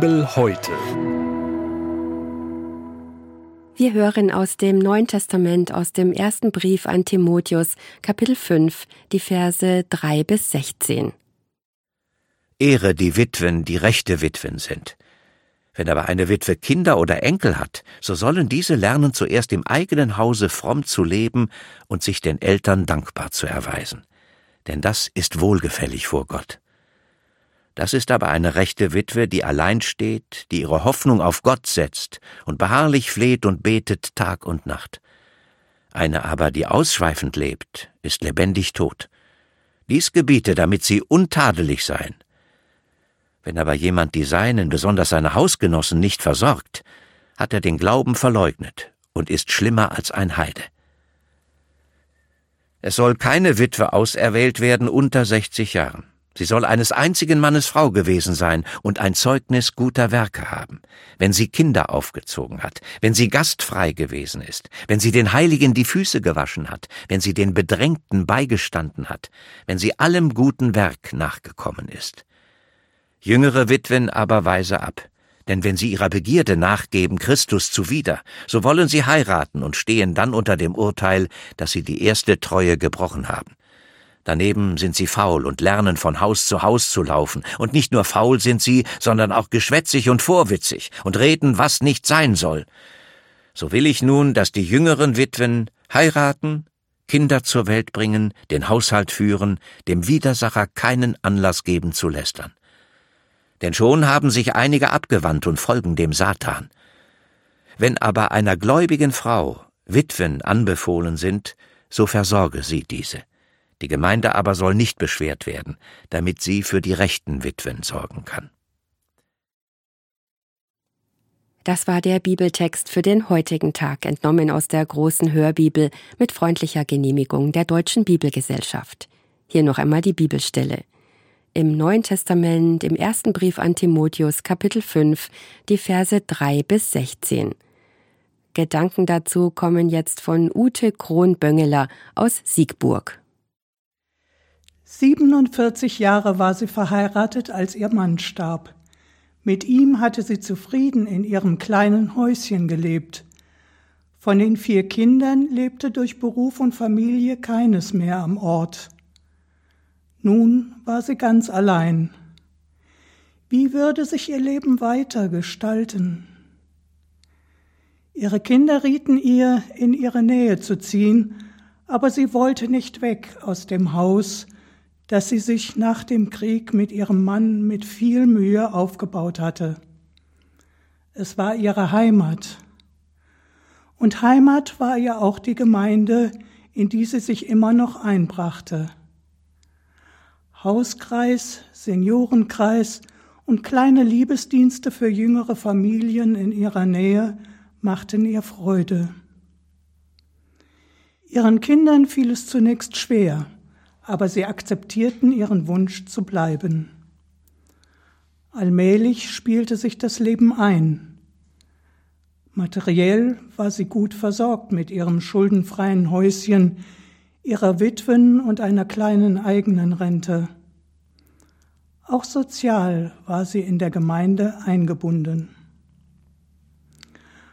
Bibel heute. Wir hören aus dem Neuen Testament, aus dem ersten Brief an Timotheus, Kapitel 5, die Verse 3 bis 16. Ehre die Witwen, die rechte Witwen sind. Wenn aber eine Witwe Kinder oder Enkel hat, so sollen diese lernen, zuerst im eigenen Hause fromm zu leben und sich den Eltern dankbar zu erweisen. Denn das ist wohlgefällig vor Gott. Das ist aber eine rechte Witwe, die allein steht, die ihre Hoffnung auf Gott setzt und beharrlich fleht und betet Tag und Nacht. Eine aber, die ausschweifend lebt, ist lebendig tot. Dies gebiete, damit sie untadelig seien. Wenn aber jemand die Seinen, besonders seine Hausgenossen, nicht versorgt, hat er den Glauben verleugnet und ist schlimmer als ein Heide. Es soll keine Witwe auserwählt werden unter 60 Jahren. Sie soll eines einzigen Mannes Frau gewesen sein und ein Zeugnis guter Werke haben, wenn sie Kinder aufgezogen hat, wenn sie gastfrei gewesen ist, wenn sie den Heiligen die Füße gewaschen hat, wenn sie den Bedrängten beigestanden hat, wenn sie allem guten Werk nachgekommen ist. Jüngere Witwen aber weise ab, denn wenn sie ihrer Begierde nachgeben Christus zuwider, so wollen sie heiraten und stehen dann unter dem Urteil, dass sie die erste Treue gebrochen haben. Daneben sind sie faul und lernen von Haus zu Haus zu laufen, und nicht nur faul sind sie, sondern auch geschwätzig und vorwitzig und reden, was nicht sein soll. So will ich nun, dass die jüngeren Witwen heiraten, Kinder zur Welt bringen, den Haushalt führen, dem Widersacher keinen Anlass geben zu lästern denn schon haben sich einige abgewandt und folgen dem Satan. Wenn aber einer gläubigen Frau Witwen anbefohlen sind, so versorge sie diese. Die Gemeinde aber soll nicht beschwert werden, damit sie für die rechten Witwen sorgen kann. Das war der Bibeltext für den heutigen Tag, entnommen aus der großen Hörbibel mit freundlicher Genehmigung der Deutschen Bibelgesellschaft. Hier noch einmal die Bibelstelle im Neuen Testament, im ersten Brief an Timotheus, Kapitel 5, die Verse 3 bis 16. Gedanken dazu kommen jetzt von Ute Kronböngeler aus Siegburg. 47 Jahre war sie verheiratet, als ihr Mann starb. Mit ihm hatte sie zufrieden in ihrem kleinen Häuschen gelebt. Von den vier Kindern lebte durch Beruf und Familie keines mehr am Ort. Nun war sie ganz allein. Wie würde sich ihr Leben weiter gestalten? Ihre Kinder rieten ihr, in ihre Nähe zu ziehen, aber sie wollte nicht weg aus dem Haus, das sie sich nach dem Krieg mit ihrem Mann mit viel Mühe aufgebaut hatte. Es war ihre Heimat. Und Heimat war ja auch die Gemeinde, in die sie sich immer noch einbrachte. Hauskreis, Seniorenkreis und kleine Liebesdienste für jüngere Familien in ihrer Nähe machten ihr Freude. Ihren Kindern fiel es zunächst schwer, aber sie akzeptierten ihren Wunsch zu bleiben. Allmählich spielte sich das Leben ein. Materiell war sie gut versorgt mit ihrem schuldenfreien Häuschen, ihrer Witwen und einer kleinen eigenen Rente. Auch sozial war sie in der Gemeinde eingebunden.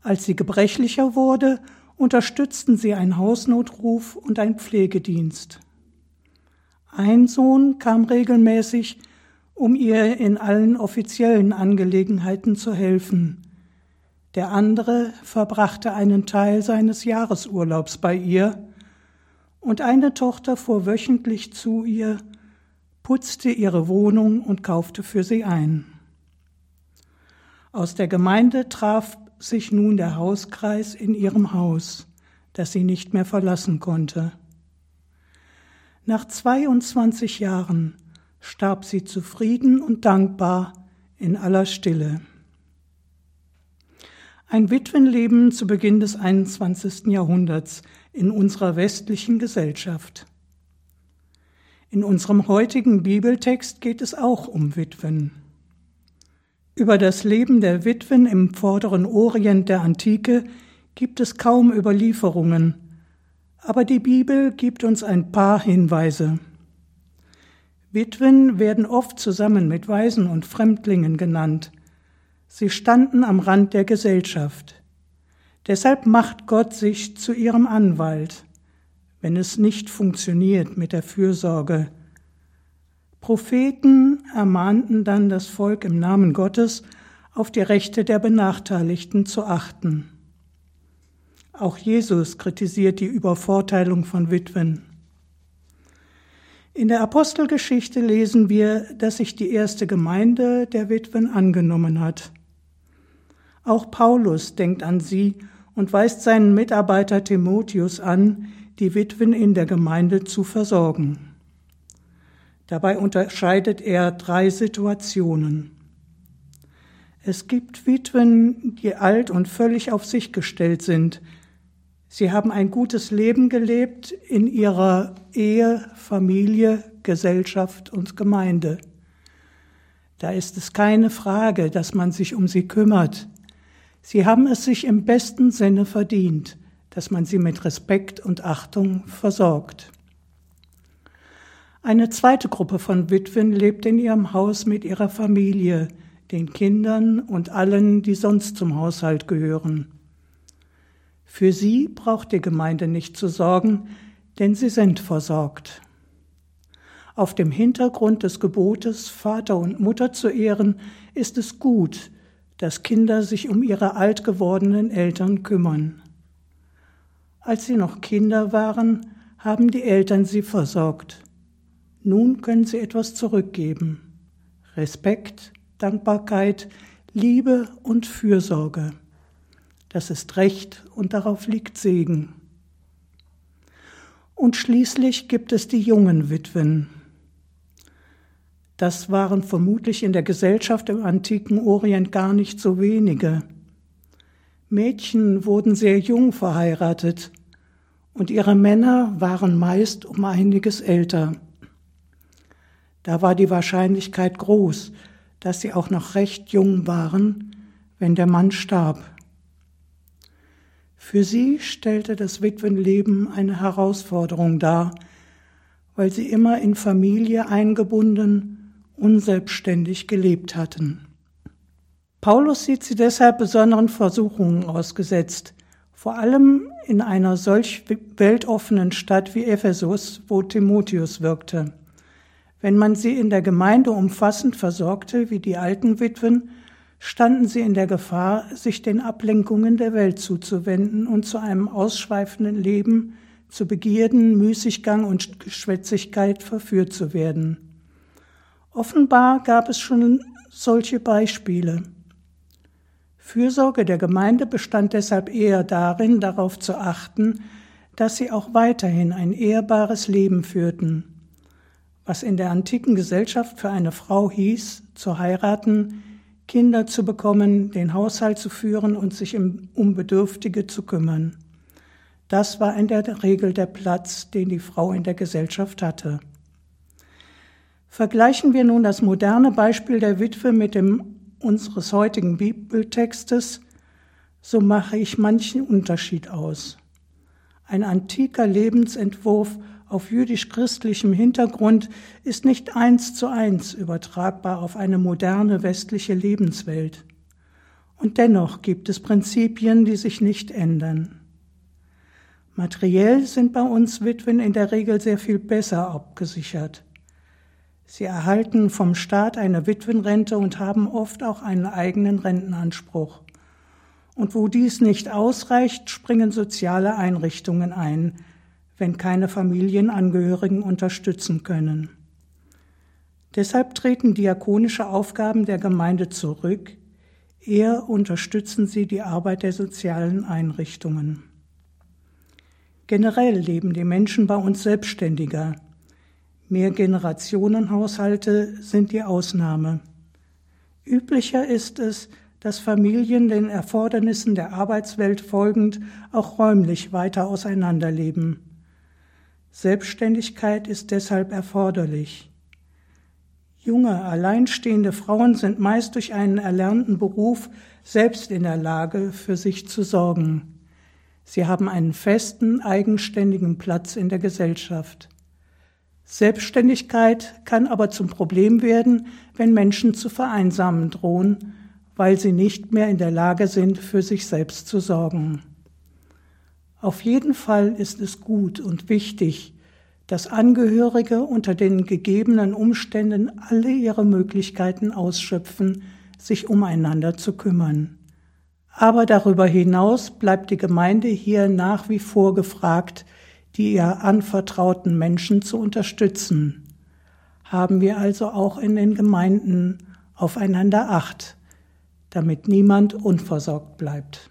Als sie gebrechlicher wurde, unterstützten sie einen Hausnotruf und einen Pflegedienst. Ein Sohn kam regelmäßig, um ihr in allen offiziellen Angelegenheiten zu helfen. Der andere verbrachte einen Teil seines Jahresurlaubs bei ihr und eine Tochter fuhr wöchentlich zu ihr, putzte ihre Wohnung und kaufte für sie ein. Aus der Gemeinde traf sich nun der Hauskreis in ihrem Haus, das sie nicht mehr verlassen konnte. Nach 22 Jahren starb sie zufrieden und dankbar in aller Stille. Ein Witwenleben zu Beginn des 21. Jahrhunderts in unserer westlichen Gesellschaft. In unserem heutigen Bibeltext geht es auch um Witwen. Über das Leben der Witwen im vorderen Orient der Antike gibt es kaum Überlieferungen, aber die Bibel gibt uns ein paar Hinweise. Witwen werden oft zusammen mit Waisen und Fremdlingen genannt. Sie standen am Rand der Gesellschaft. Deshalb macht Gott sich zu ihrem Anwalt, wenn es nicht funktioniert mit der Fürsorge. Propheten ermahnten dann das Volk im Namen Gottes, auf die Rechte der Benachteiligten zu achten. Auch Jesus kritisiert die Übervorteilung von Witwen. In der Apostelgeschichte lesen wir, dass sich die erste Gemeinde der Witwen angenommen hat. Auch Paulus denkt an sie und weist seinen Mitarbeiter Timotheus an, die Witwen in der Gemeinde zu versorgen. Dabei unterscheidet er drei Situationen. Es gibt Witwen, die alt und völlig auf sich gestellt sind, Sie haben ein gutes Leben gelebt in ihrer Ehe, Familie, Gesellschaft und Gemeinde. Da ist es keine Frage, dass man sich um sie kümmert. Sie haben es sich im besten Sinne verdient, dass man sie mit Respekt und Achtung versorgt. Eine zweite Gruppe von Witwen lebt in ihrem Haus mit ihrer Familie, den Kindern und allen, die sonst zum Haushalt gehören. Für sie braucht die Gemeinde nicht zu sorgen, denn sie sind versorgt. Auf dem Hintergrund des Gebotes, Vater und Mutter zu ehren, ist es gut, dass Kinder sich um ihre alt gewordenen Eltern kümmern. Als sie noch Kinder waren, haben die Eltern sie versorgt. Nun können sie etwas zurückgeben. Respekt, Dankbarkeit, Liebe und Fürsorge. Das ist Recht und darauf liegt Segen. Und schließlich gibt es die jungen Witwen. Das waren vermutlich in der Gesellschaft im antiken Orient gar nicht so wenige. Mädchen wurden sehr jung verheiratet und ihre Männer waren meist um einiges älter. Da war die Wahrscheinlichkeit groß, dass sie auch noch recht jung waren, wenn der Mann starb. Für sie stellte das Witwenleben eine Herausforderung dar, weil sie immer in Familie eingebunden, unselbstständig gelebt hatten. Paulus sieht sie deshalb besonderen Versuchungen ausgesetzt, vor allem in einer solch weltoffenen Stadt wie Ephesus, wo Timotheus wirkte. Wenn man sie in der Gemeinde umfassend versorgte, wie die alten Witwen, standen sie in der Gefahr, sich den Ablenkungen der Welt zuzuwenden und zu einem ausschweifenden Leben, zu Begierden, Müßiggang und Geschwätzigkeit verführt zu werden. Offenbar gab es schon solche Beispiele. Fürsorge der Gemeinde bestand deshalb eher darin, darauf zu achten, dass sie auch weiterhin ein ehrbares Leben führten. Was in der antiken Gesellschaft für eine Frau hieß, zu heiraten, Kinder zu bekommen, den Haushalt zu führen und sich um Bedürftige zu kümmern. Das war in der Regel der Platz, den die Frau in der Gesellschaft hatte. Vergleichen wir nun das moderne Beispiel der Witwe mit dem unseres heutigen Bibeltextes, so mache ich manchen Unterschied aus. Ein antiker Lebensentwurf auf jüdisch-christlichem Hintergrund ist nicht eins zu eins übertragbar auf eine moderne westliche Lebenswelt. Und dennoch gibt es Prinzipien, die sich nicht ändern. Materiell sind bei uns Witwen in der Regel sehr viel besser abgesichert. Sie erhalten vom Staat eine Witwenrente und haben oft auch einen eigenen Rentenanspruch. Und wo dies nicht ausreicht, springen soziale Einrichtungen ein, wenn keine Familienangehörigen unterstützen können. Deshalb treten diakonische Aufgaben der Gemeinde zurück, eher unterstützen sie die Arbeit der sozialen Einrichtungen. Generell leben die Menschen bei uns selbstständiger. Mehrgenerationenhaushalte sind die Ausnahme. Üblicher ist es, dass Familien den Erfordernissen der Arbeitswelt folgend auch räumlich weiter auseinanderleben. Selbstständigkeit ist deshalb erforderlich. Junge, alleinstehende Frauen sind meist durch einen erlernten Beruf selbst in der Lage, für sich zu sorgen. Sie haben einen festen, eigenständigen Platz in der Gesellschaft. Selbstständigkeit kann aber zum Problem werden, wenn Menschen zu vereinsamen drohen, weil sie nicht mehr in der Lage sind, für sich selbst zu sorgen. Auf jeden Fall ist es gut und wichtig, dass Angehörige unter den gegebenen Umständen alle ihre Möglichkeiten ausschöpfen, sich umeinander zu kümmern. Aber darüber hinaus bleibt die Gemeinde hier nach wie vor gefragt, die ihr anvertrauten Menschen zu unterstützen. Haben wir also auch in den Gemeinden aufeinander Acht, damit niemand unversorgt bleibt.